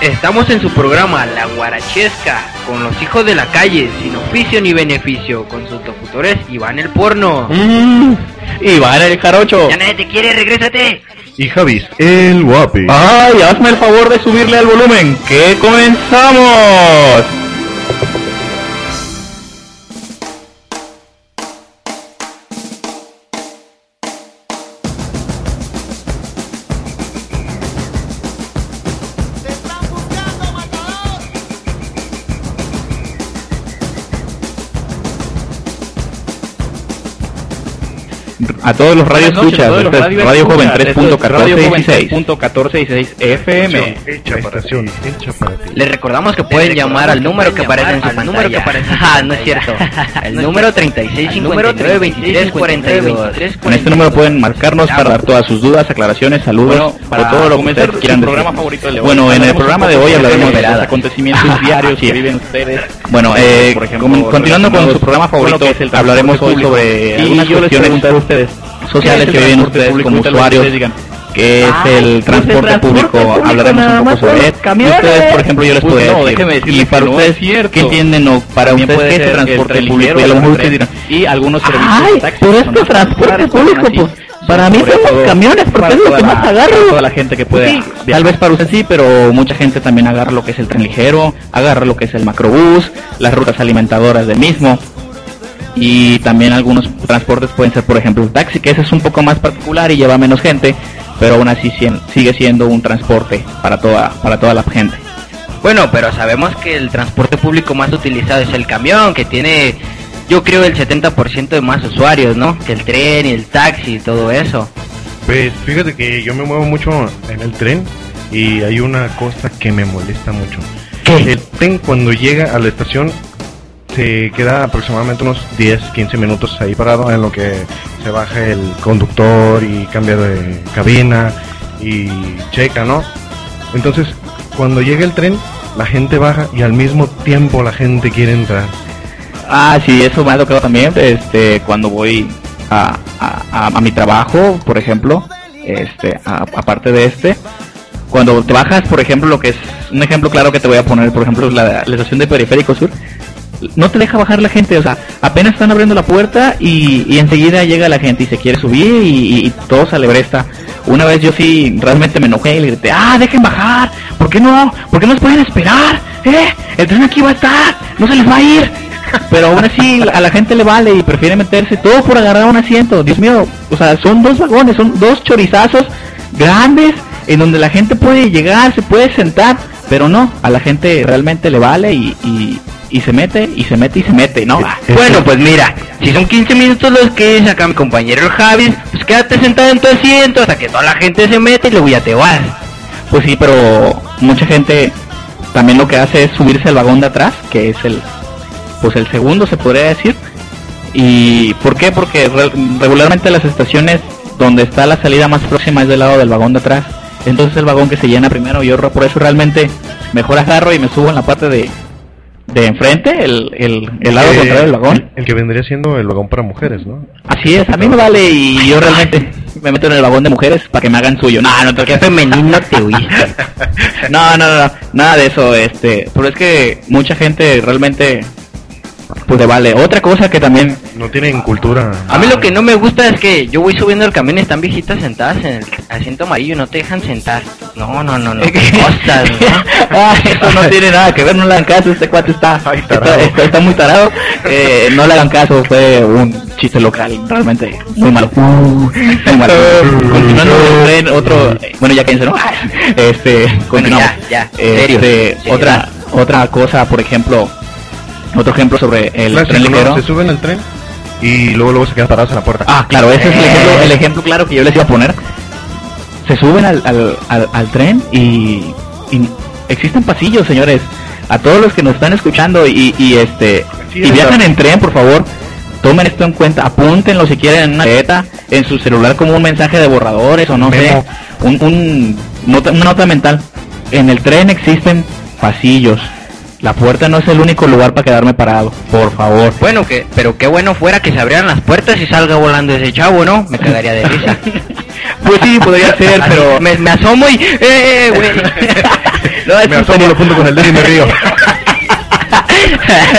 Estamos en su programa La Guarachesca, con los hijos de la calle, sin oficio ni beneficio, con sus locutores Iván el Porno. Mm, Iván el Jarocho. Ya nadie te quiere, regrésate. Y Javis, el guapi. Ay, hazme el favor de subirle al volumen, que comenzamos. A todos los radio escuchas, todos los radio Radio Joven escuchas, esto es Radio Joven 3.1416 FM. Hecha para ti. Hecha para ti. Les recordamos que pueden llamar al número que aparece en su pantalla. Ah, no es cierto. El número 3659 2342. Con este número pueden marcarnos para dar todas sus dudas, aclaraciones, saludos para o todo lo que ustedes quieran decir. Bueno, en el programa de hoy hablaremos de los acontecimientos diarios que viven ustedes. Bueno, eh, Por ejemplo, com- continuando con su programa favorito, hablaremos hoy sobre algunas cuestiones ustedes, sociales ¿qué que el viven ustedes como que usuarios, que es Ah, el pues el transporte público. público Hablaremos un poco sobre camiones. ustedes, por ejemplo, yo les puedo no, decir, y para que no ustedes, es cierto. ¿qué entienden o para También ustedes qué es el el transporte tren público? Y a lo mejor el ustedes dirán, y algunos servicios Ay, de pero es que transporte público, pues, para mí son los camiones, porque es lo que más agarro. toda la gente que puede Sí, tal vez para usted sí, pero mucha gente también agarra lo que es el tren ligero, agarra lo que es el macrobús, las rutas alimentadoras del mismo. Y también algunos transportes pueden ser, por ejemplo, el taxi, que ese es un poco más particular y lleva menos gente, pero aún así sigue siendo un transporte para toda, para toda la gente. Bueno, pero sabemos que el transporte público más utilizado es el camión, que tiene, yo creo, el 70% de más usuarios, ¿no? Que el tren y el taxi y todo eso. Pues fíjate que yo me muevo mucho en el tren y hay una cosa que me molesta mucho. El tren cuando llega a la estación se queda aproximadamente unos 10, 15 minutos ahí parado en lo que se baja el conductor y cambia de cabina y checa, ¿no? Entonces, cuando llega el tren, la gente baja y al mismo tiempo la gente quiere entrar. Ah, sí, eso me ha tocado también, este, cuando voy a, a, mi trabajo, por ejemplo, este, aparte de este, cuando te bajas, por ejemplo, lo que es un ejemplo claro que te voy a poner, por ejemplo, la, la estación de Periférico Sur, no te deja bajar la gente, o sea, apenas están abriendo la puerta y, y enseguida llega la gente y se quiere subir y, y- y todo se alebresta. Una vez yo sí realmente me enojé y le grité, ah, dejen bajar, ¿por qué no? ¿Por qué no nos pueden esperar? ¿Eh? El tren aquí va a estar, no se les va a ir. Pero aún así a la gente le vale y prefiere meterse todo por agarrar un asiento. Dios mío, o sea, son dos vagones, son dos chorizazos grandes en donde la gente puede llegar, se puede sentar, pero no, a la gente realmente le vale y, y, y se mete y se mete y se mete, ¿no? Bueno, pues mira, si son 15 minutos los que saca mi compañero el Javis, pues quédate sentado en tu asiento hasta que toda la gente se mete y luego ya te vas. Pues sí, pero mucha gente también lo que hace es subirse al vagón de atrás, que es el, pues el segundo se podría decir. ¿Y por qué? Porque re- regularmente las estaciones donde está la salida más próxima es del lado del vagón de atrás. Entonces el vagón que se llena primero, yo re- por eso realmente mejor agarro y me subo en la parte de, de enfrente, el, el, el lado Eh, contrario del vagón. El que vendría siendo el vagón para mujeres, ¿no? Así es, a mí me vale y yo realmente me meto en el vagón de mujeres para que me hagan suyo. No, no, Qué femenino te no, no, no, nada de eso, este, pero es que mucha gente realmente pues le vale. Otra cosa que también No tienen cultura. A mí lo que no me gusta es que yo voy subiendo el camión y están viejitas sentadas en el asiento amarillo y no te dejan sentar. No, no, no, no. Cosas, ¿no? Ah, eso no tiene nada que ver, no le hagan caso, este cuate está, Ay, está, está- está muy tarado, Eh, no le hagan caso, fue un chiste local, realmente muy malo. muy malo. Continuando tren, otro, bueno ya quédense, ¿no? Este, continuamos. ya, ya, Este, serio, otra, otra cosa, por ejemplo, otro ejemplo sobre el Clásico, tren ¿no? ligero. Se suben al tren y luego luego se quedan parados en la puerta. Ah, claro, ese es el Eh. ejemplo, el ejemplo claro que yo les iba a poner. Se suben al, al, al- al tren y, y existen pasillos, señores. A todos los que nos están escuchando y, y este Sí, y viajan en tren, por favor, tomen esto en cuenta, apúntenlo si quieren en una libreta, en su celular como un mensaje de borradores o no sé, un, un nota, una nota mental. En el tren existen pasillos. La puerta no es el único lugar para quedarme parado, por favor. Bueno, que, pero qué bueno fuera que se abrieran las puertas y salga volando ese chavo, ¿no? Me cagaría de risa. Pues sí, podría ser, pero me, me asomo y... ¡Eh, güey! No, eso me asomo sería- lo junto con el dedo y me río.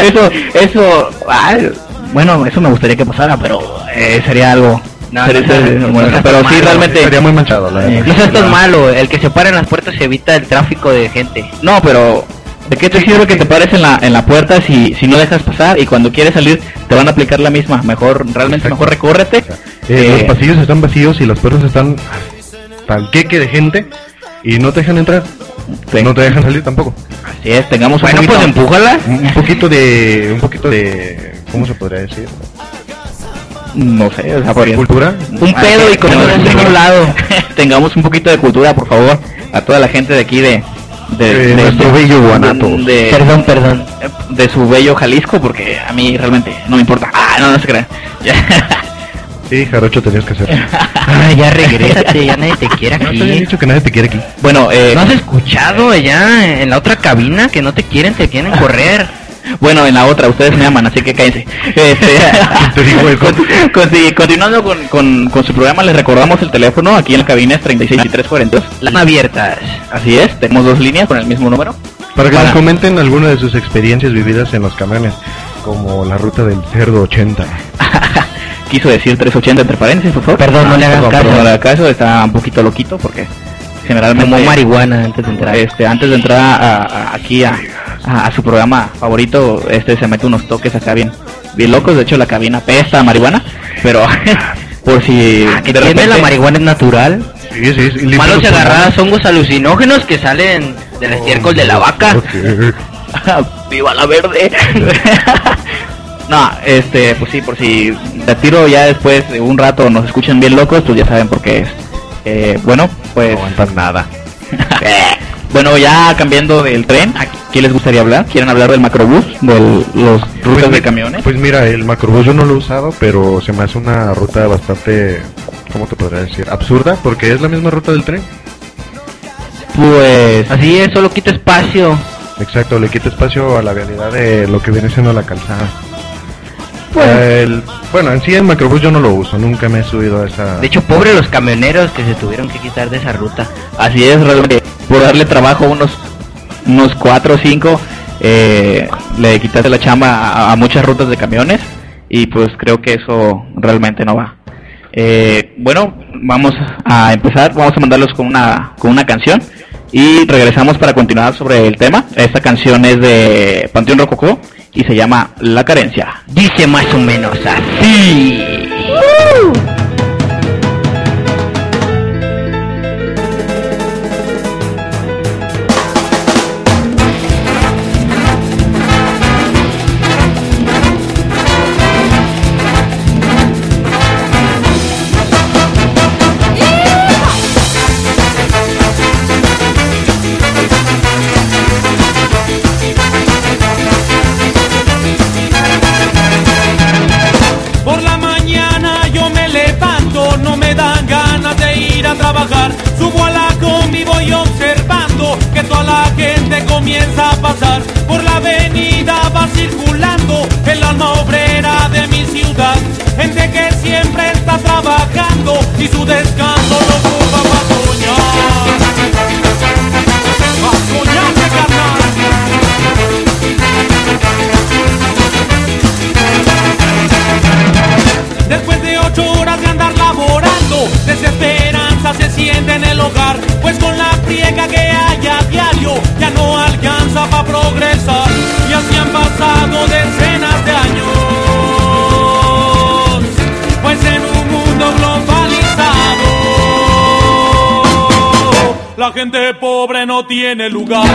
eso, eso, ay, bueno, eso me gustaría que pasara, pero eh, sería algo. No, sería- no, no, sería- no, bueno, no, pero sí, realmente. Estaría muy manchado, la verdad. No seas tan malo, el que se para en las puertas evita el tráfico de gente. No, pero ¿de qué te sirve que te pares en la, en la puerta si, si no dejas pasar y cuando quieres salir te van a aplicar la misma? Mejor, realmente Exacto. mejor recórrete. Eh, Eh, los pasillos están vacíos y las puertas están al queque de gente y no te dejan entrar. Sí. No te dejan salir tampoco. Así es, tengamos Bueno, un pues poquito, empújala. Un poquito de. Un poquito de. ¿Cómo se podría decir? no sé, o sea, podría- Cultura. Un pedo y con eso un en un poquito- lado. tengamos un poquito de cultura, por favor, a toda la gente de aquí de De nuestro bello Guanatos. de, Perdón, perdón. de su bello Jalisco, porque a mí realmente no me importa. Ah, no, no se crean. Ya. Sí, Jarocho tenías que hacer. Ah, ya regrésate, ya nadie te quiere No te aquí. dicho que nadie te quiere aquí. bueno, eh, ¿No has escuchado allá en la otra cabina que no te quieren, te quieren correr? Bueno, en la otra, ustedes me aman, así que cállense. Este, con- con- sí, continuando con, con, con su programa, les recordamos el teléfono aquí en la cabina es 36 y 342. Las abiertas. Así es, tenemos dos líneas con el mismo número. Para que Para- nos comenten alguna de sus experiencias vividas en los camiones, como la ruta del cerdo 80. Quiso decir 380 entre paréntesis, por favor. Perdón, no le hagas perdón, caso. no le hagas caso, está un poquito loquito porque generalmente... Como marihuana antes de entrar. Este, antes de entrar a- a- aquí a, a- a su programa favorito, este se mete unos toques acá bien, bien locos. De hecho, la cabina pesta a marihuana, pero por si Ah, que de tiene repente- la marihuana es natural. Sí, sí, sí. Malos agarradas hongos alucinógenos que salen del estiércol de la vaca. ¡Viva la verde! no, este, pues sí, por si de tiro ya después de un rato nos escuchan bien locos, pues ya saben por qué es. Eh, bueno, pues. No nada. bueno, ya cambiando del tren, ¿a ¿qué les gustaría hablar? ¿Quieren hablar del macrobús? ¿De los rutas de mi- camiones? Pues mira, el macrobús yo no lo he usado, pero se me hace una ruta bastante, ¿cómo te podría decir? Absurda, porque es la misma ruta del tren. Pues. Así es, solo quita espacio. Exacto, le quita espacio a la realidad de lo que viene siendo la calzada. Pues- El- bueno, en sí el macrobús yo no lo uso, nunca me he subido a esa... De hecho, pobre los camioneros que se tuvieron que quitar de esa ruta. Así es, realmente, por darle trabajo a unos, unos cuatro o cinco, eh, le quitaste la chamba a, a muchas rutas de camiones y pues creo que eso realmente no va. Eh, bueno, vamos a empezar, vamos a mandarlos con una, con una canción y regresamos para continuar sobre el tema. Esta canción es de Panteón Rococó y se llama La Carencia. Dice más o menos así. Tiene lugar.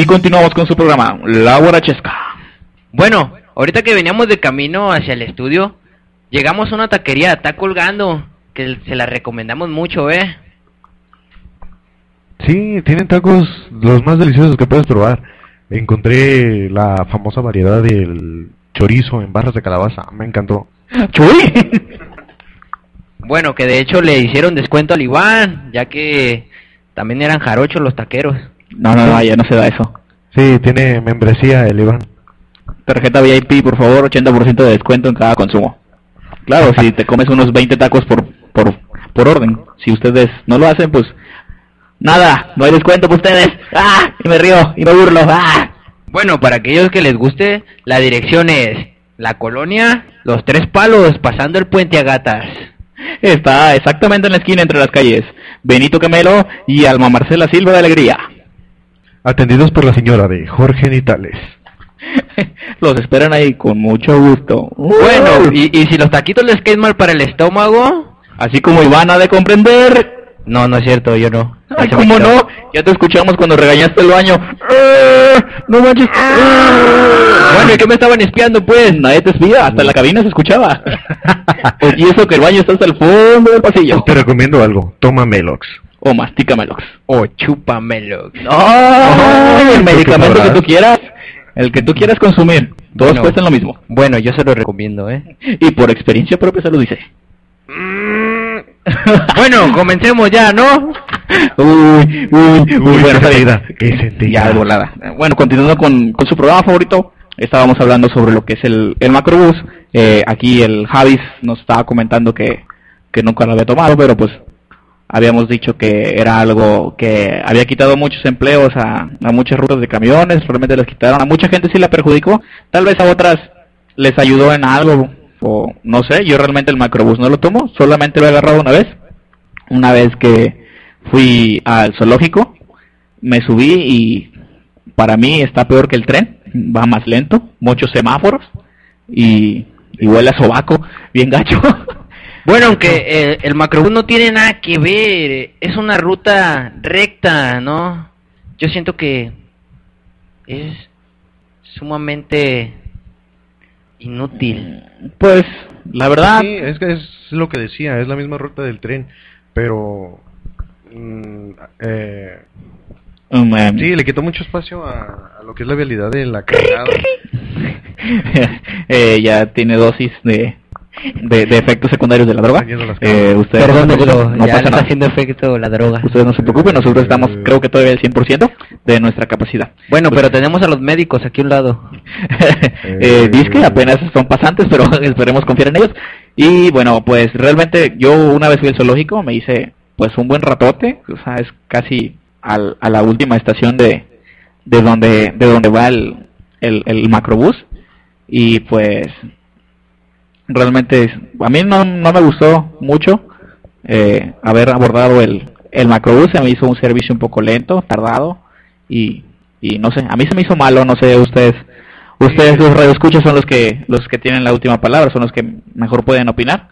Y continuamos con su programa, La Guarachesca. Bueno, ahorita que veníamos de camino hacia el estudio, llegamos a una taquería, está colgando, que se la recomendamos mucho, ¿eh? Sí, tienen tacos los más deliciosos que puedes probar. Encontré la famosa variedad del chorizo en barras de calabaza, me encantó. ¡Chuy! Bueno, que de hecho le hicieron descuento al Iván, ya que también eran jarochos los taqueros. No, no, no, ya no se da eso. Sí, tiene membresía el Iván. Tarjeta VIP, por favor, 80% de descuento en cada consumo. Claro, si te comes unos 20 tacos por, por, por orden. Si ustedes no lo hacen, pues nada, no hay descuento para ustedes. ¡Ah! Y me río, y me burlo. ¡Ah! Bueno, para aquellos que les guste, la dirección es la colonia Los Tres Palos, pasando el puente a gatas. Está exactamente en la esquina entre las calles Benito Camelo y Alma Marcela Silva de Alegría. Atendidos por la señora de Jorge Nitales. Los esperan ahí con mucho gusto. Bueno, y, y si los taquitos les caen mal para el estómago, así como Iván ha de comprender. no, no es cierto, yo no. Ay, ¿cómo no? Ya te escuchamos cuando regañaste el baño. ¡Eh! No manches. Bueno, ¿y qué me estaban espiando, pues? Nadie te espía, hasta la cabina se escuchaba. y eso que el baño está hasta el fondo del pasillo. Te recomiendo algo, toma Melox. O mastícamelox. O chúpamelo. ¡Ay! el ¿tú qué medicamento que tú quieras. El que tú quieras consumir. Todos Bueno. cuestan lo mismo. Bueno, yo se lo recomiendo, ¿eh? Y por experiencia propia se lo dice. Bueno, comencemos ya, ¿no? Uy, uy, uy, qué sentida. Ya volada. Bueno, continuando con, con su programa favorito, estábamos hablando sobre lo que es el, el macrobús. Eh, aquí el Javis nos estaba comentando que, que nunca lo había tomado, pero pues habíamos dicho que era algo que había quitado muchos empleos a, a muchas rutas de camiones, realmente les quitaron, a mucha gente sí la perjudicó, tal vez a otras les ayudó en algo, o no sé, yo realmente el macrobús no lo tomo, solamente lo he agarrado una vez, una vez que fui al zoológico, me subí y para mí está peor que el tren, va más lento, muchos semáforos y, y huele a sobaco, bien gacho. Bueno, aunque eh, el macrobús no tiene nada que ver, es una ruta recta, ¿no? Yo siento que es sumamente inútil. pues la verdad, Sí, es que es lo que decía, es la misma ruta del tren, pero... mm, eh, em, sí, le quitó mucho espacio a, a lo que es la vialidad de la cargada. eh, ya tiene dosis de, de, de efectos secundarios de la droga. Eh, ustedes Perdón, no, pero no ya pasa está nada. haciendo efecto la droga. Ustedes no se preocupen, nosotros estamos creo que todavía al 100% de nuestra capacidad. Bueno, pero tenemos a los médicos aquí a un lado. eh, que apenas son pasantes, pero esperemos confiar en ellos. Y bueno, pues realmente yo una vez fui al zoológico, me hice pues un buen ratote, o sea, es casi al- a la última estación de, de donde de donde va el, el, el macrobús y pues realmente a mí no, no me gustó mucho eh, haber abordado el, el macrobús, se me hizo un servicio un poco lento, tardado y, y no sé, a mí se me hizo malo, no sé, ustedes ustedes los radioescuchas son los que los que tienen la última palabra, son los que mejor pueden opinar.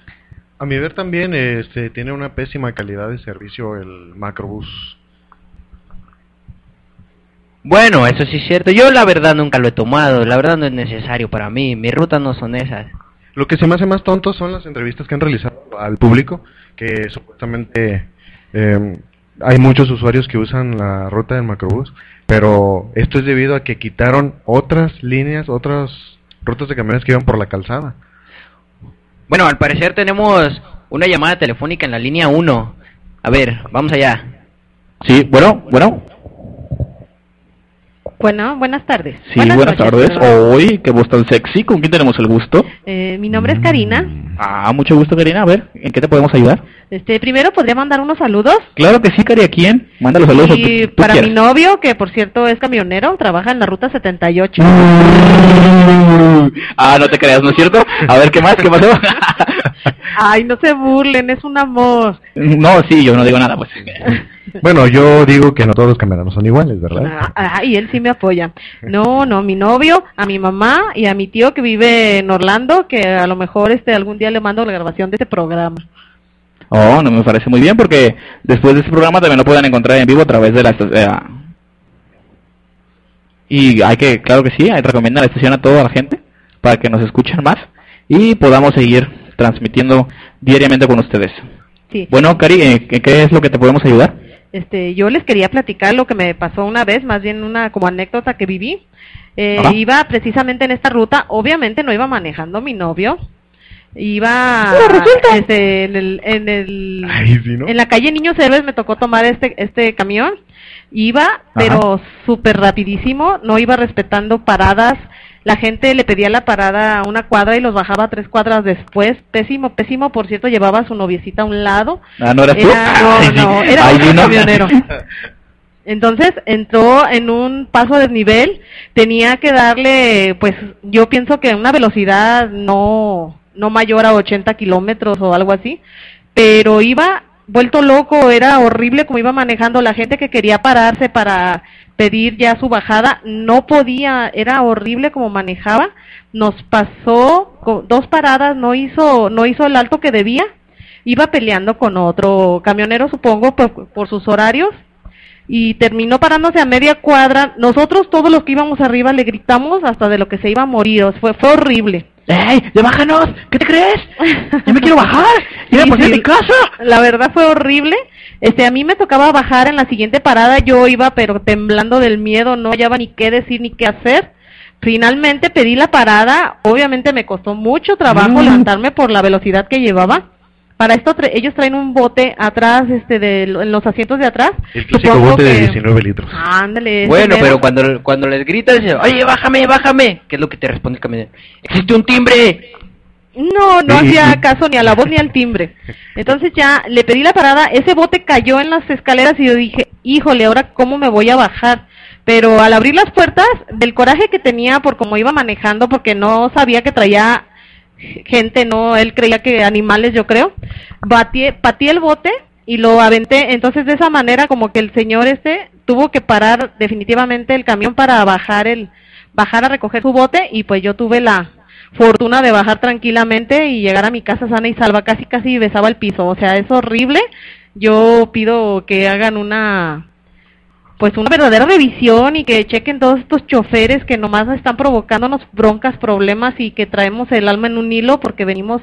A mi ver también este, tiene una pésima calidad de servicio el macrobús. Bueno, eso sí es cierto. Yo la verdad nunca lo he tomado. La verdad no es necesario para mí. Mis rutas no son esas. Lo que se me hace más tonto son las entrevistas que han realizado al público, que supuestamente eh, hay muchos usuarios que usan la ruta del macrobús, pero esto es debido a que quitaron otras líneas, otras rutas de camiones que iban por la calzada. Bueno, al parecer tenemos una llamada telefónica en la línea 1. A ver, vamos allá. Sí, bueno, bueno, Bueno, buenas tardes. sí, buenas, noches, tardes. Hoy, qué voz tan sexy, ¿con quién tenemos el gusto? Eh, mi nombre es Karina. Ah, mucho gusto, Karina. A ver, ¿en qué te podemos ayudar? Este, primero podría mandar unos saludos. Claro que sí, Cari, ¿a quién? Manda los saludos. y tú para mi novio, que por cierto es camionero, trabaja en la ruta 78. Ah, no te creas, ¿no es cierto? A ver, ¿qué más? ¿Qué pasó? Ay, no se burlen, es un amor. no, sí, yo no digo nada, pues. Bueno, yo digo que no todos los son iguales, ¿verdad? Ah, y él sí me apoya. No, no, mi novio, a mi mamá y a mi tío que vive en Orlando, que a lo mejor este algún día le mando la grabación de este programa. Oh, no me parece muy bien porque después de este programa también lo pueden encontrar en vivo a través de la... esta- eh, Y hay que, claro que sí, hay que recomendar la estación a toda la gente para que nos escuchen más y podamos seguir transmitiendo diariamente con ustedes. Sí. Bueno, Cari, ¿en qué- qué es lo que te podemos ayudar? Este, yo les quería platicar lo que me pasó una vez, más bien una como anécdota que viví. Eh, iba precisamente en esta ruta, obviamente no iba manejando mi novio, iba este, en, el, en, el- Ay, sí, ¿no? en la calle Niños Héroes me tocó tomar este este camión, iba pero súper rapidísimo, no iba respetando paradas, la gente le pedía la parada a una cuadra y los bajaba tres cuadras después, pésimo, pésimo, por cierto llevaba a su noviecita a un lado, Ah, ¿no eras tú? era, no, no, era no. camionero. Entonces entró en un paso a desnivel, tenía que darle, pues yo pienso que una velocidad no, no mayor a 80 kilómetros o algo así, pero iba vuelto loco, era horrible como iba manejando, la gente que quería pararse para pedir ya su bajada, no podía, era horrible como manejaba, nos pasó dos paradas, no hizo, no hizo el alto que debía, iba peleando con otro camionero, supongo, por, por sus horarios, y terminó parándose a media cuadra. Nosotros, todos los que íbamos arriba, le gritamos hasta de lo que se iba a morir. fue, fue horrible. ¡Ey, ya bájanos! ¿Qué te crees? ¡Ya me quiero bajar! ¡Ya Sí, me sí. mi casa! La verdad fue horrible. Este, a mí me tocaba bajar en la siguiente parada. Yo iba, pero temblando del miedo, no hallaba ni qué decir ni qué hacer. Finalmente pedí la parada. Obviamente me costó mucho trabajo Mm. levantarme por la velocidad que llevaba. Para esto tra- ellos traen un bote atrás, este, de, en los asientos de atrás. El clásico Supongo bote de que- 19 litros. Ándale. Bueno, mero. pero cuando, cuando les gritas, oye, bájame, bájame. ¿Qué es lo que te responde el camionero? Existe un timbre. No, no Sí. hacía caso ni a la voz ni al timbre. Entonces ya le pedí la parada, ese bote cayó en las escaleras y yo dije, híjole, ahora cómo me voy a bajar. Pero al abrir las puertas, del coraje que tenía por cómo iba manejando, porque no sabía que traía gente, no, él creía que animales, yo creo, batí, patí el bote y lo aventé. Entonces de esa manera como que el señor este tuvo que parar definitivamente el camión para bajar el, bajar a recoger su bote y pues yo tuve la fortuna de bajar tranquilamente y llegar a mi casa sana y salva, casi casi besaba el piso, o sea, es horrible. Yo pido que hagan una pues una verdadera revisión y que chequen todos estos choferes que nomás están provocándonos broncas, problemas y que traemos el alma en un hilo porque venimos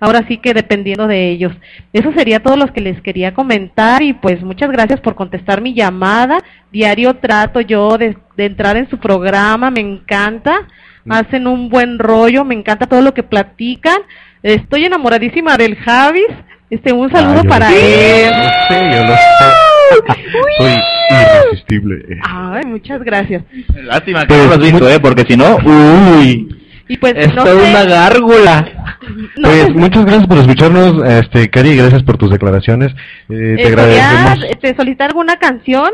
ahora sí que dependiendo de ellos. Eso sería todo lo que les quería comentar y pues muchas gracias por contestar mi llamada. Diario trato yo de, de entrar en su programa, me encanta. Hacen un buen rollo, me encanta todo lo que platican. Estoy enamoradísima del Javis. Este, un saludo Ah, para sé, él. Yo lo sé, yo lo sé. Soy irresistible. Ay, muchas gracias. Lástima que Pues, no lo has visto, muy- ¿eh? Porque si no, uy. Y pues Es no toda sé, una gárgola. no pues sé, muchas gracias por escucharnos, este Cari, gracias por tus declaraciones. Eh, te eh, quería, agradecemos. este, solicitar alguna canción.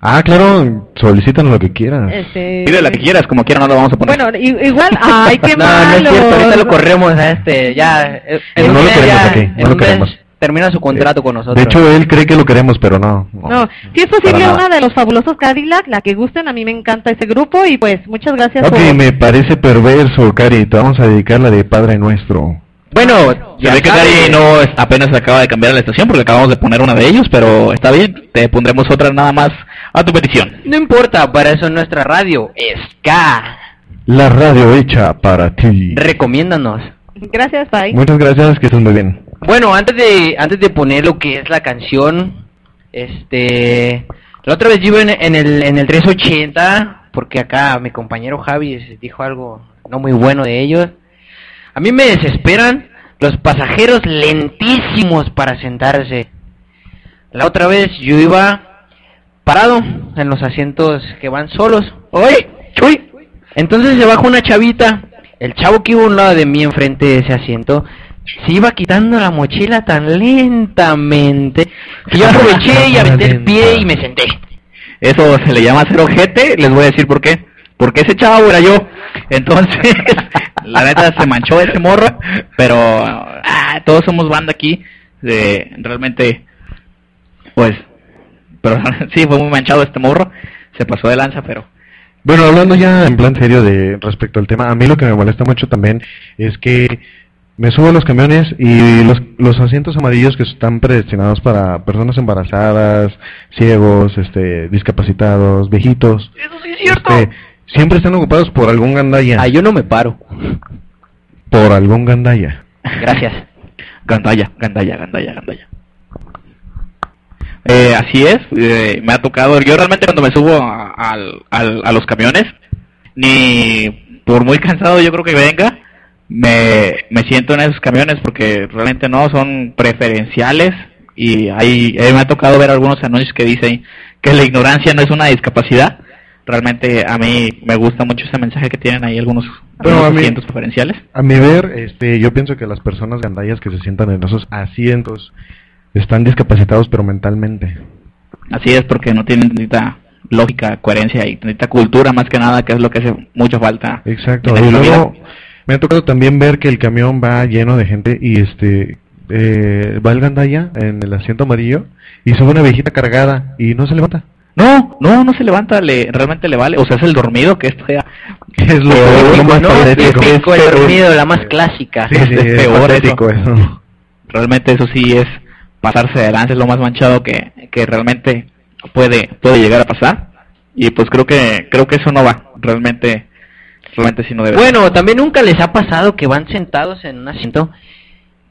Ah, claro, solicítanos lo que quieras. Este, Pide la que quieras, como quiera no lo vamos a poner. Bueno, igual, ay, qué no, no malo. es cierto, ahorita lo corremos a este, ya. eh, En No un lo mes queremos ya, aquí, no lo queremos. Termina su contrato con nosotros. De hecho, él cree que lo queremos, pero no. No, si es posible una de los fabulosos Cadillac, la que gusten, a mí me encanta ese grupo y pues muchas gracias Ok, por... me parece perverso, Cari. Te vamos a dedicar la de Padre Nuestro. bueno, Se ya ve que. Cari no es- apenas acaba de cambiar la estación porque acabamos de poner una de ellos, pero está bien, te pondremos otra nada más a tu petición. No importa, para eso es nuestra radio. Ska. La radio hecha para ti. Recomiéndanos. Gracias, bye. Muchas gracias, que estés muy bien. Bueno, antes de antes de poner lo que es la canción, este, la otra vez yo iba en, en el en el 380 porque acá mi compañero Javi dijo algo no muy bueno de ellos. A mí me desesperan los pasajeros lentísimos para sentarse. La otra vez yo iba parado en los asientos que van solos. ¡Oye! ¡Chuy! Entonces se baja una chavita. El chavo que iba a un lado de mí enfrente de ese asiento se iba quitando la mochila tan lentamente que yo aproveché y aventé el pie y me senté. Eso se le llama ser ojete, les voy a decir por qué. Porque ese chavo era yo. Entonces, la neta se manchó ese morro, pero ah, todos somos banda aquí. De, realmente, pues, pero sí, fue muy manchado este morro. Se pasó de lanza, pero Bueno, hablando ya en plan serio de respecto al tema, a mí lo que me molesta mucho también es que me subo a los camiones y los, los asientos amarillos que están predestinados para personas embarazadas, ciegos, este, discapacitados, viejitos. Eso sí es cierto. este, siempre están ocupados por algún gandaya. Ah, yo no me paro. Por algún gandaya. Gracias. Gandaya, gandaya, gandaya, gandaya. Eh, así es, eh, me ha tocado. Yo realmente cuando me subo a, al- al- a los camiones, ni por muy cansado yo creo que venga, me, me siento en esos camiones porque realmente no son preferenciales y ahí me ha tocado ver algunos anuncios que dicen que la ignorancia no es una discapacidad. Realmente a mí me gusta mucho ese mensaje que tienen ahí algunos, mí- asientos preferenciales. A mi ver, este, yo pienso que las personas gandayas que se sientan en esos asientos están discapacitados pero mentalmente. Así es, porque no tienen tanta lógica, coherencia y tanta cultura más que nada, que es lo que hace mucha falta. Exacto. Y luego vida. Me ha tocado también ver que el camión va lleno de gente y este eh, va el gandaya en el asiento amarillo y sube una viejita cargada y no se levanta. No, no, no se levanta, le, realmente le vale, o sea, es el dormido que esto ya... Es lo, lo más ¿no? patético. El dormido, la más clásica. Sí, sí, es es peor eso. Realmente eso sí es pasarse adelante, es lo más manchado que, que realmente puede, puede llegar a pasar. Y pues creo que, creo que eso no va, realmente, realmente sí no debe. Bueno, también nunca les ha pasado que van sentados en un asiento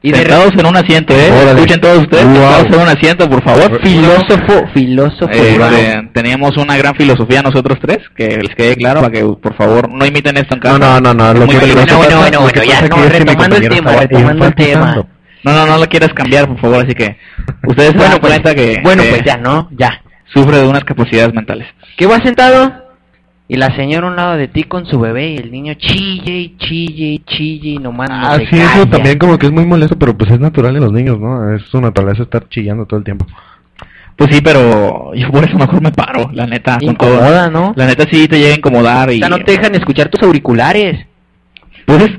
y de sentados en un asiento, ¿eh? Órale. Escuchen todos ustedes, Wow. sentados en un asiento, por favor. filósofo, filósofo. Eh, wow. eh, teníamos una gran filosofía nosotros tres, que les quede claro para que por favor no imiten esto en casa. No, no, no, no, lo muy que- peligroso. Bueno, bueno, bueno, Lo que bueno, ya, no, retomando el tema, retomando el tema. No, no, no lo quieras cambiar, por favor, así que ustedes se Bueno, dan pues, cuenta que bueno, eh, pues ya, ¿no? Ya. sufre de unas capacidades mentales. Que va sentado y la señora a un lado de ti con su bebé y el niño chille y chille y chille y nomás no Ah, se sí, eso calla. también como que es muy molesto, pero pues es natural en los niños, ¿no? Es su naturaleza estar chillando todo el tiempo. Pues sí, pero yo por eso mejor me paro, la neta. todo. Incomoda, ¿no? La neta sí te llega a incomodar O y... sea, no te dejan escuchar tus auriculares. Pues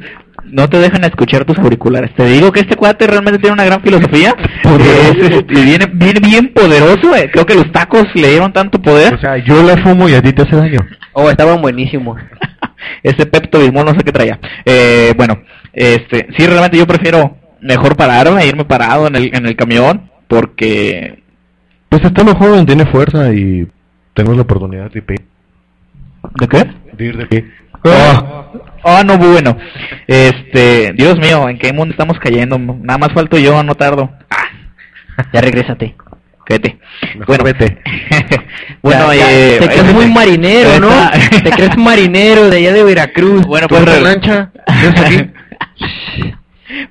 no te dejan escuchar tus auriculares. Te digo que este cuate realmente tiene una gran filosofía. Es, este, viene, viene bien poderoso. eh. Creo que los tacos le dieron tanto poder. O sea, yo la fumo y a ti te hace daño. Oh, estaban buenísimos. Ese Pepto Bismol no sé qué traía. Eh, bueno, este, sí, realmente yo prefiero mejor pararme, irme parado en el, en el camión, porque... Pues está más joven, tiene fuerza y tenemos la oportunidad de ir. ¿De qué? De ir de pie. Ah, ah, no, bueno. Este, Dios mío, ¿en qué mundo estamos cayendo? Nada más falto yo, no tardo. Ah, Ya regrésate. Vete. Mejor Bueno, vete. bueno, Ya, ya, eh, te crees muy marinero, ¿no? Te crees marinero de allá de Veracruz. Bueno, pues ¿Tú en re- lancha?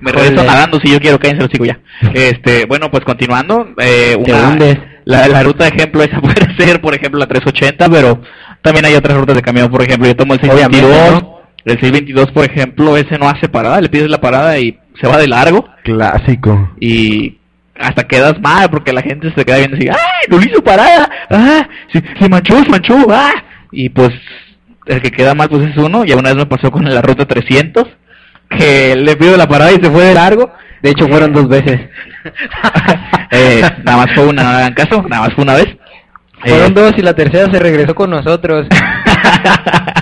Me regreso nadando si yo quiero, cállense los chicos ya. Este, bueno, pues continuando, eh, una- la, la ruta de ejemplo esa puede ser, por ejemplo, la 380, pero también hay otras rutas de camión, por ejemplo, yo tomo el Obviamente, 622, ¿no? el 622, por ejemplo, ese no hace parada, le pides la parada y se va de largo Clásico. y hasta quedas mal porque la gente se queda viendo así, ¡ay, no le hizo parada! ¡Ah! Se, se manchó, se manchó! ¡Ah! Y pues el que queda mal pues es uno, y una vez me pasó con la ruta 300, que le pido la parada y se fue de largo. De hecho, fueron dos veces. Eh, nada más fue una, no hagan caso, nada más fue una vez. Fueron Eh, dos y la tercera se regresó con nosotros.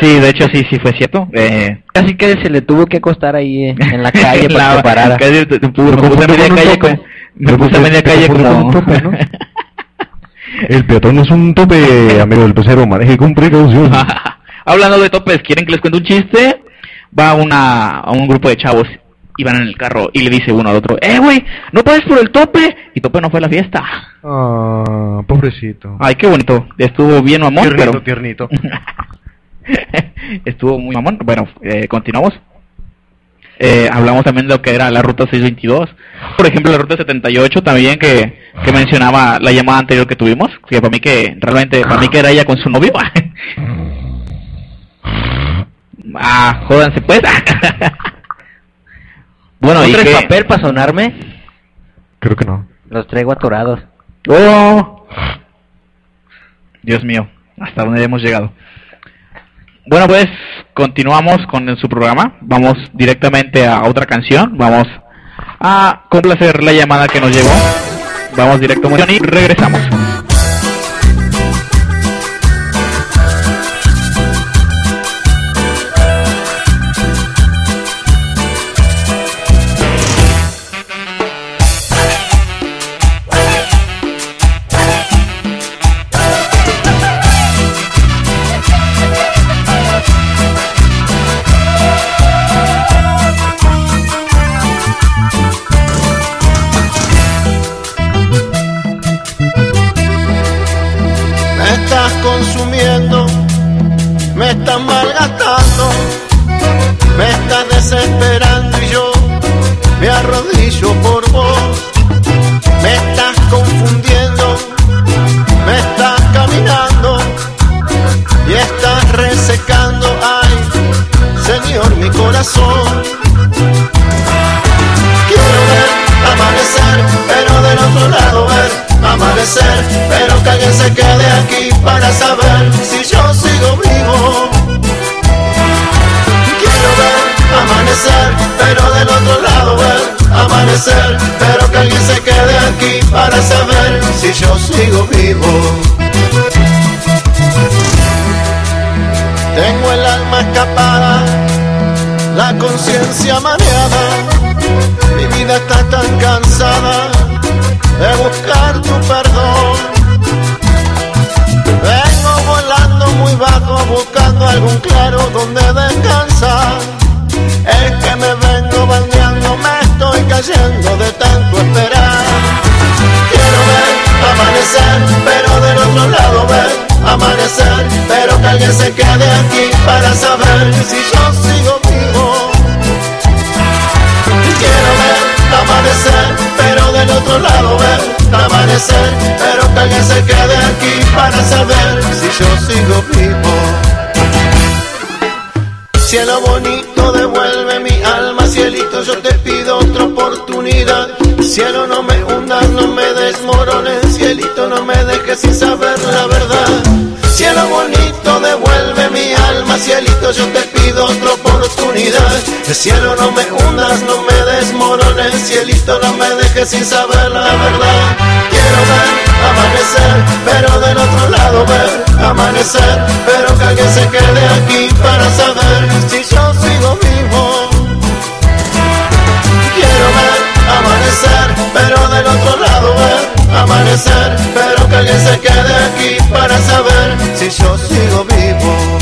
sí, de hecho sí, sí fue cierto. Eh, Casi que se le tuvo que acostar ahí eh, en la calle para La- que parara. casi te- te- me Me puse media con calle me puse confundí- media me calle con un tope, ¿no? El peatón no es un tope, amigo del pecero, maneje con precaución. Hablando de topes, ¿quieren que les cuente un chiste? Va una, a un grupo de chavos y van en el carro y le dice uno al otro, ¡Eh, güey! ¡No pases por el tope! Y tope no fue a la fiesta. Ah, pobrecito. Ay, qué bonito. Estuvo bien mamón, tiernito, pero... tiernito. Estuvo muy mamón. Bueno, eh, continuamos. Eh, hablamos también de lo que era la ruta 622. Por ejemplo, la ruta 78 también que, que mencionaba la llamada anterior que tuvimos. Que para mí que realmente, para mí que era ella con su novio. ah, jódanse pues. bueno, ¿No y traes que... papel para sonarme? Creo que no. Los traigo atorados. ¡Oh! Dios mío, hasta dónde hemos llegado. Bueno, pues continuamos con su programa. Vamos directamente a otra canción. Vamos a complacer la llamada que nos llegó. Vamos directo a y regresamos. Yo sigo vivo. Cielo bonito, devuelve mi alma, cielito, yo te pido otra oportunidad. Cielo, no me hundas, no me desmorones, cielito, no me dejes sin saber la verdad. Cielo bonito, devuelve mi alma, cielito, yo te pido otra oportunidad. Cielo, no me hundas, no me desmorones, cielito, no me dejes sin saber la verdad. Quiero ver amanecer, pero del otro lado ver amanecer, pero que alguien se quede aquí para saber si yo sigo vivo. Quiero ver amanecer, pero del otro lado ver amanecer, pero que alguien se quede aquí para saber si yo sigo vivo.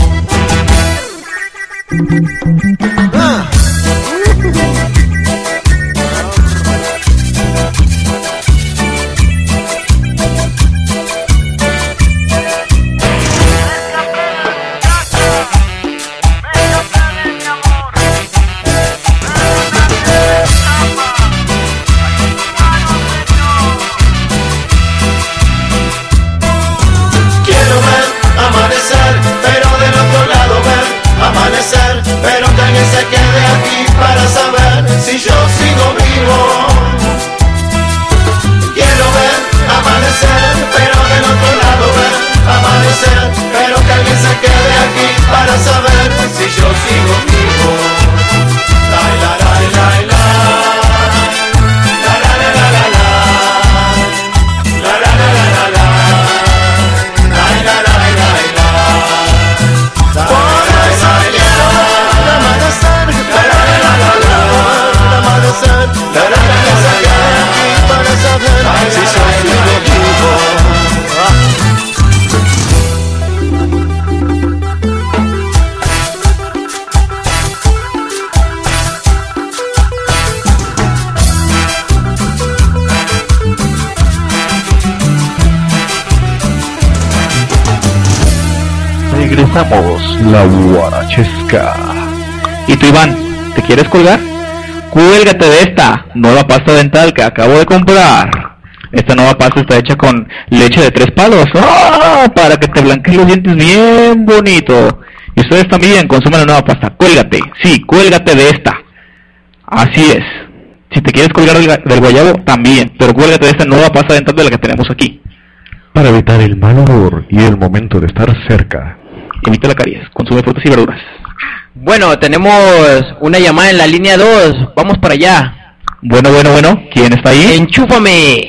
La guarachesca. ¿Y tú, Iván, te quieres colgar? Cuélgate de esta nueva pasta dental que acabo de comprar. Esta nueva pasta está hecha con leche de tres palos. ¡Ah! Para que te blanqueen los dientes bien bonito. Y ustedes también consuman la nueva pasta. Cuélgate. Sí, cuélgate de esta. Así es. Si te quieres colgar del, ga- del guayabo, también. Pero cuélgate de esta nueva pasta dental de la que tenemos aquí. Para evitar el mal olor y el momento de estar cerca. Evita la caries. Consume frutas y verduras. Bueno, tenemos una llamada en la línea 2. Vamos para allá. Bueno, bueno, bueno. ¿Quién está ahí? Enchúfame.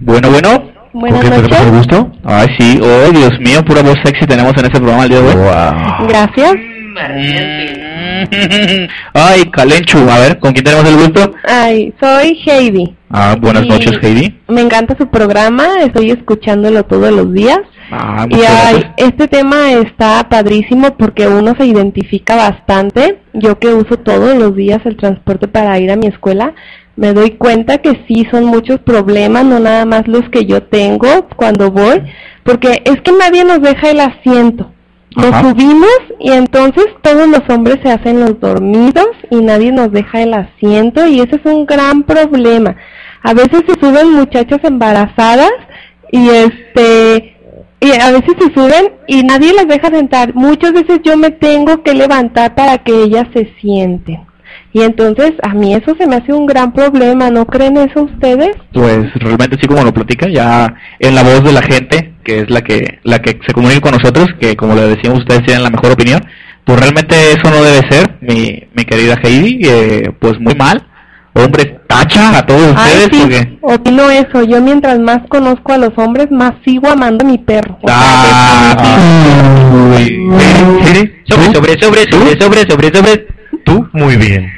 Bueno, bueno. Buenas ¿Con quién tenemos el noches. gusto? Ay, sí. Oh, Dios mío, pura voz sexy tenemos en este programa el día de hoy. Wow. Gracias. Ay, Calenchu. A ver, ¿con quién tenemos el gusto? Ay, soy Heidi. Ah, buenas Y noches, Heidi. Me encanta su programa, estoy escuchándolo todos los días. Ah, Y ay, este tema está padrísimo porque uno se identifica bastante. Yo que uso todos los días el transporte para ir a mi escuela, me doy cuenta que sí son muchos problemas, no nada más los que yo tengo cuando voy, porque es que nadie nos deja el asiento. Nos Ajá. subimos y entonces todos los hombres se hacen los dormidos y nadie nos deja el asiento y ese es un gran problema. A veces se suben muchachas embarazadas y este y a veces se suben y nadie las deja sentar. Muchas veces yo me tengo que levantar para que ellas se sienten. Y entonces a mí eso se me hace un gran problema, ¿no creen eso ustedes? Pues realmente sí como lo platica, ya en la voz de la gente, que es la que la que se comunica con nosotros, que como le decíamos ustedes tienen la mejor opinión, pues realmente eso no debe ser, mi, mi querida Heidi, eh, pues muy mal. Hombre, tacha a todos Ay, ustedes sí, porque... opino eso. Yo mientras más conozco a los hombres, más sigo amando a mi perro. ¿sí? Sobre, sobre, sobre, sobre, sobre, sobre, sobre. Tú, muy bien.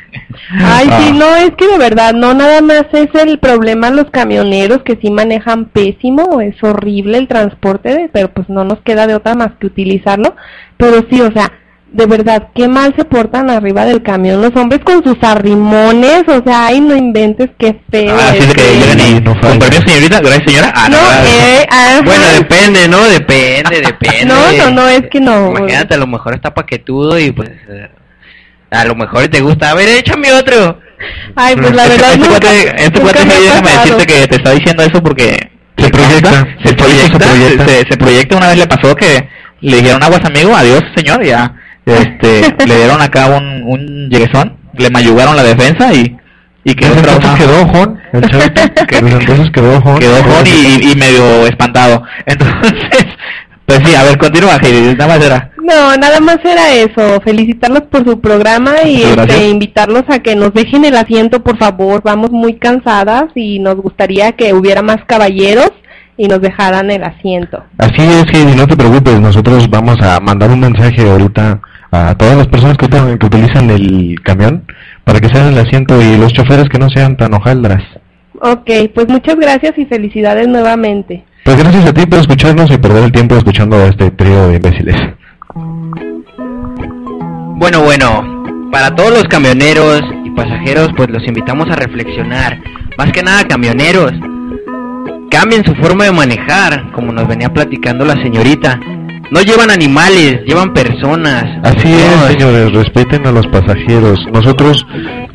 Ay, sí, Ah. no, es que de verdad, no nada más es el problema los camioneros que sí manejan pésimo, es horrible el transporte, de- pero pues no nos queda de otra más que utilizarlo. Pero sí, o sea, de verdad, qué mal se portan arriba del camión los hombres con sus arrimones, o sea, ay, no inventes, qué feo. Ah, así es de que llegan y no con permiso señorita, gracias señora. Ah, No, no, eh. Bueno, depende, ¿no? Depende, depende. No, no, no, es que no. Imagínate, a lo mejor está paquetudo y pues... eh, A lo mejor te gusta. A ver, échame otro. Ay, pues la verdad, este nunca, cuate, este cuate me déjame pasado. decirte que te está diciendo eso porque Se proyecta, se se proyecta, proyecta. se, se proyecta. Una vez le pasó que le dijeron aguas amigo, adiós señor, ya, este, le dieron acá un, un lleguesón, le mayugaron la defensa y y quedó entonces quedó Desde entonces quedó ojón. quedó ojón y, y medio espantado. Entonces, pues sí, a ver, continúa, Heidi, nada más era. No, nada más era eso, felicitarlos por su programa y este, invitarlos a que nos dejen el asiento, por favor, vamos muy cansadas y nos gustaría que hubiera más caballeros y nos dejaran el asiento. Así es, Heidi, no te preocupes, nosotros vamos a mandar un mensaje ahorita a todas las personas que, que utilizan el camión para que se hagan el asiento y los choferes que no sean tan hojaldras. Ok, pues muchas gracias y felicidades nuevamente. Pues gracias a ti por escucharnos y perder el tiempo escuchando a este trío de imbéciles. Bueno, bueno, para todos los camioneros y pasajeros, pues los invitamos a reflexionar. Más que nada, camioneros, cambien su forma de manejar, como nos venía platicando la señorita. No llevan animales, llevan personas. Así No, es, señores, respeten a los pasajeros. Nosotros,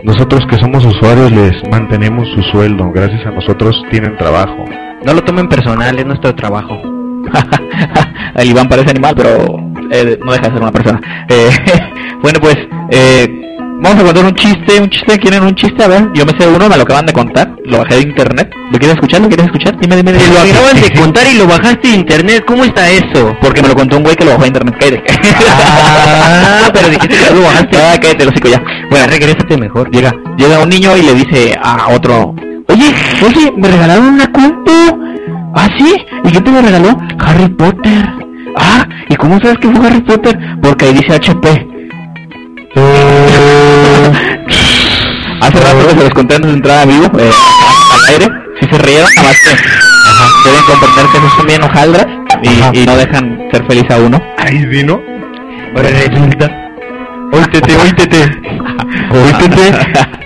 nosotros que somos usuarios les mantenemos su sueldo. Gracias a nosotros tienen trabajo. No lo tomen personal, es nuestro trabajo. el Iván parece animal, pero eh, no deja de ser una persona. Eh, bueno, pues eh, vamos a contar un chiste, un chiste, ¿quieren un chiste? A ver, yo me sé uno, me lo acaban de contar, lo bajé de internet. ¿Lo quieres escuchar? ¿Lo quieres escuchar? Dime, dime, dime. Te lo acaban de contar y lo bajaste de internet, ¿cómo está eso? Porque me lo contó un güey que lo bajó de internet, cállate. Ah, pero dijiste que lo bajaste. Ah, cállate, lo hocico ya. Bueno, regrésate mejor. llega, llega un niño y le dice a otro, oye, oye, me regalaron una compu. ¿Ah, sí? ¿Y quién te lo regaló? Harry Potter. Ah, ¿y cómo sabes que fue Harry Potter? Porque ahí dice HP. Hace rato que se los conté antes de entrar a vivo, eh, al aire, si se rieron, nada más que deben comprender que esos son bien hojaldras y, y no dejan ser feliz a uno. Ahí vino. Ahora resulta. Oítete, oítete. Oítete.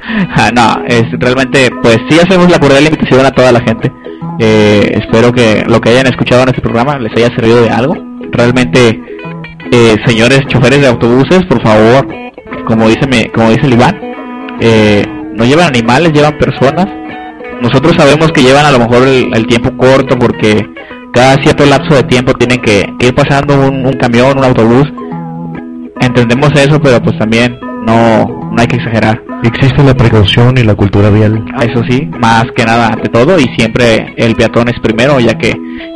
No, es realmente, pues sí hacemos la cordial invitación a toda la gente. Eh, espero que lo que hayan escuchado en este programa les haya servido de algo. Realmente, eh, señores choferes de autobuses, por favor, como dice mi, como dice el Iván, eh, no llevan animales, llevan personas. Nosotros sabemos que llevan a lo mejor el, el tiempo corto porque cada cierto lapso de tiempo tienen que ir pasando un, un camión, un autobús. Entendemos eso, pero pues también no, no hay que exagerar. Existe la precaución y la cultura vial. Ah, Eso sí, más que nada ante todo y siempre el peatón es primero, ya que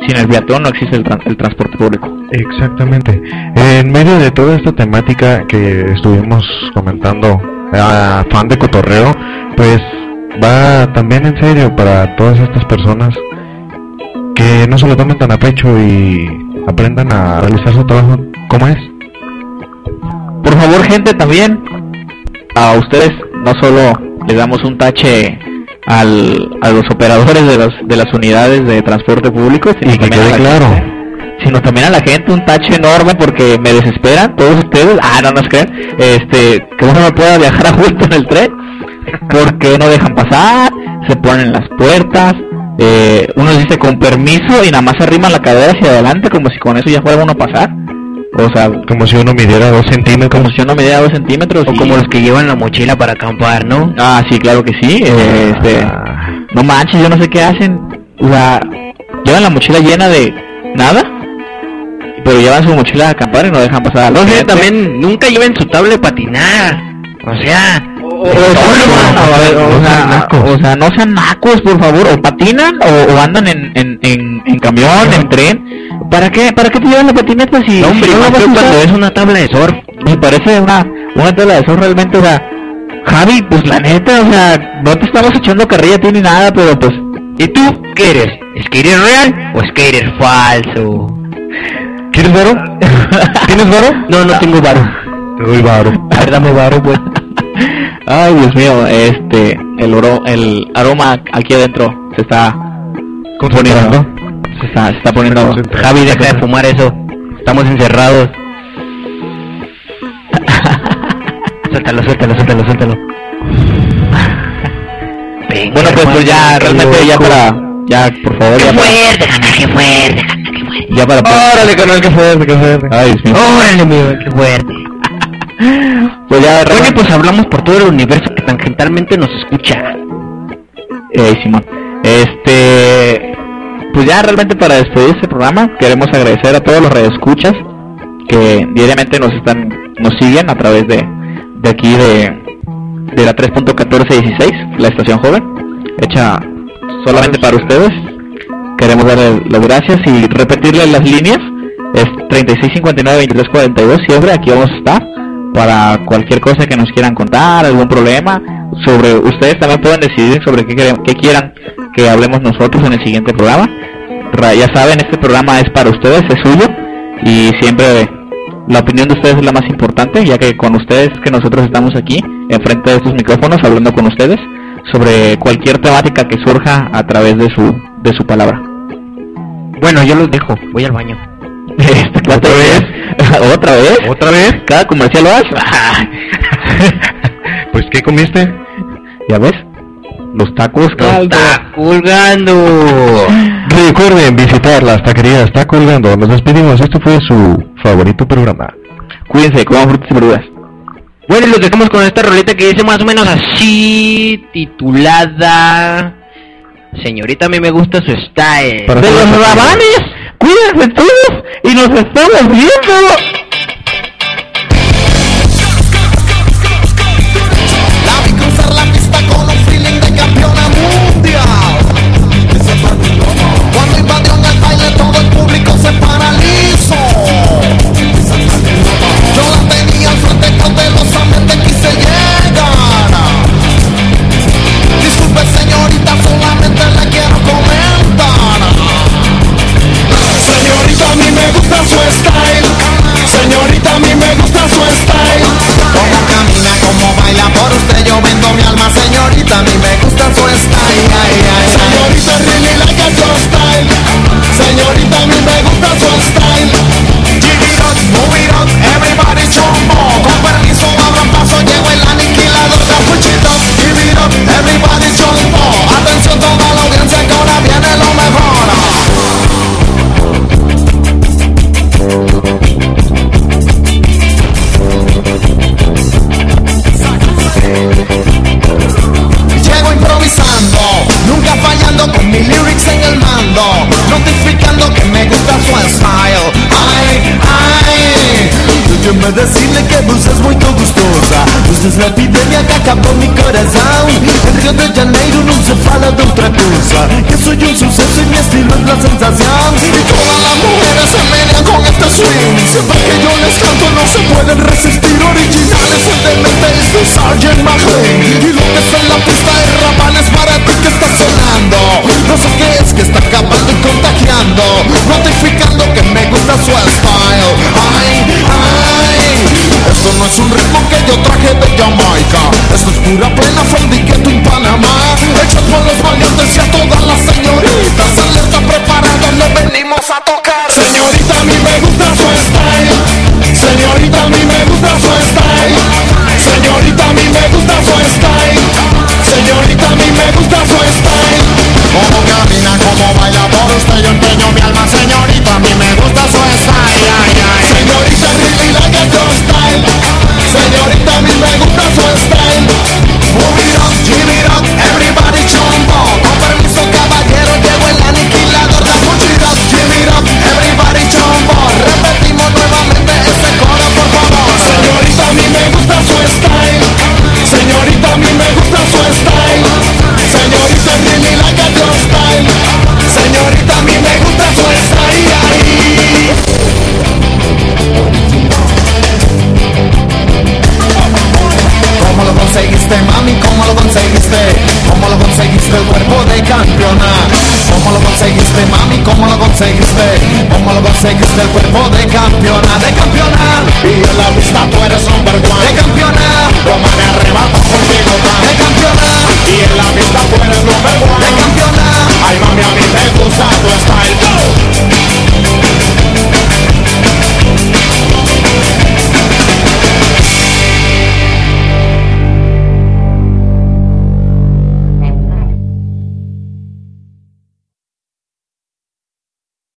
sin el peatón no existe el, el transporte público. Exactamente. En medio de toda esta temática que estuvimos comentando a fan de cotorreo, pues va también en serio para todas estas personas que no se lo tomen tan a pecho y aprendan a realizar su trabajo como es. Por favor, gente, también a ustedes no solo les damos un tache al, a los operadores de, los, de las unidades de transporte público, sino Y que quede la claro. gente- sino también a la gente un tache enorme porque me desesperan todos ustedes. Ah, no nos creen. Este, que uno no pueda viajar a gusto en el tren porque no dejan pasar, se ponen en las puertas. Eh, uno dice con permiso y nada más arriman la cadera hacia adelante como si con eso ya fuera uno a pasar. O sea, Como si uno midiera dos centímetros. como si uno medía dos centímetros. O y- como los que llevan la mochila para acampar, ¿no? Ah, sí, claro que sí. eh, este, no manches, yo no sé qué hacen. O sea, llevan la mochila llena de nada, pero llevan su mochila a acampar y no dejan pasar a la No sé, también nunca lleven su tabla de patinar. O sea, O, sea, no sean nacos, por favor. O patinan o, o andan en, en, en, en camión, en tren. ¿Para qué, ¿Para qué te llevan la patineta si, no, hombre, si no la más vas a que usar? cuando es una tabla de surf. Me parece una, una tela de sol realmente, o sea, Javi, pues la neta, o sea, no te estamos echando carrilla a ti ni nada, pero pues, ¿Y tú qué eres? ¿Skater real o skater falso? ¿Quieres varo? ¿Tienes varo? No, no tengo varo. Te doy varo. A ver, dame varo, pues. ay Dios mío, este, el oro, el aroma aquí adentro se está Concentrando. se está, se está poniendo. Javi, deja de fumar eso. Estamos encerrados. suéltalo, suéltalo, suéltalo, suéltalo. Venga, bueno pues, pues ya, realmente ya para, ya, por favor, ya Qué para, fuerte, canal, qué fuerte, ya para, Órale, canal, qué fuerte, qué fuerte. ay Dios mío, Órale, mío, qué fuerte. pues ya, realmente- pues hablamos por todo el universo que tangentalmente nos escucha. Eh, Simón. Este, pues ya realmente para despedir este programa queremos agradecer a todos los radioescuchas que diariamente nos están, nos siguen a través de, de aquí de, de la 3.1416, la estación joven, hecha solamente para ustedes. Queremos darle las gracias y repetirles las líneas. Es 3659-2342, siempre aquí vamos a estar para cualquier cosa que nos quieran contar, algún problema. Sobre ustedes también pueden decidir sobre qué, qué quieran que hablemos nosotros en el siguiente programa. Ra- Ya saben, este programa es para ustedes, es suyo y siempre la opinión de ustedes es la más importante, ya que con ustedes que nosotros estamos aquí enfrente de estos micrófonos hablando con ustedes sobre cualquier temática que surja a través de su de su palabra. Bueno, yo los dejo, voy al baño. Este, ¿Otra vez? ¿Otra vez? ¿Otra vez? ¿Cada comercial haces? Pues, ¿qué comiste? ¿Ya ves? Los tacos caldo. ¡Está colgando! Recuerden visitar las taquerías Está Colgando. Nos despedimos. Esto fue su favorito programa. Cuídense, coman frutas y verduras. Bueno, y los dejamos con esta roleta que dice más o menos así, titulada... Señorita, a mí me gusta su style. Para ¡De los rabanes! ¡Cuídense todos! ¡Y nos estamos viendo!